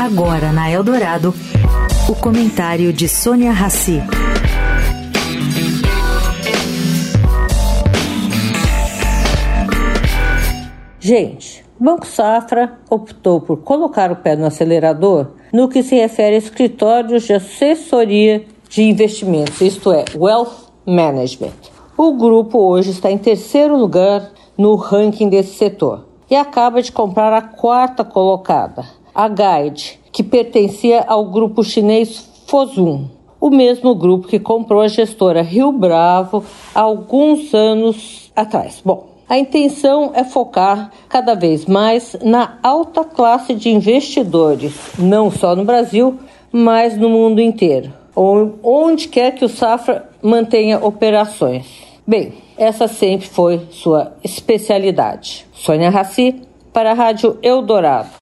Agora na Eldorado, o comentário de Sônia Rassi. Gente, Banco Safra optou por colocar o pé no acelerador no que se refere a escritórios de assessoria de investimentos, isto é, Wealth Management. O grupo hoje está em terceiro lugar no ranking desse setor e acaba de comprar a quarta colocada, a Guide, que pertencia ao grupo chinês Fosun, o mesmo grupo que comprou a gestora Rio Bravo há alguns anos atrás. Bom, a intenção é focar cada vez mais na alta classe de investidores, não só no Brasil, mas no mundo inteiro, onde quer que o Safra mantenha operações. Bem, essa sempre foi sua especialidade. Sônia Raci, para a Rádio Eldorado.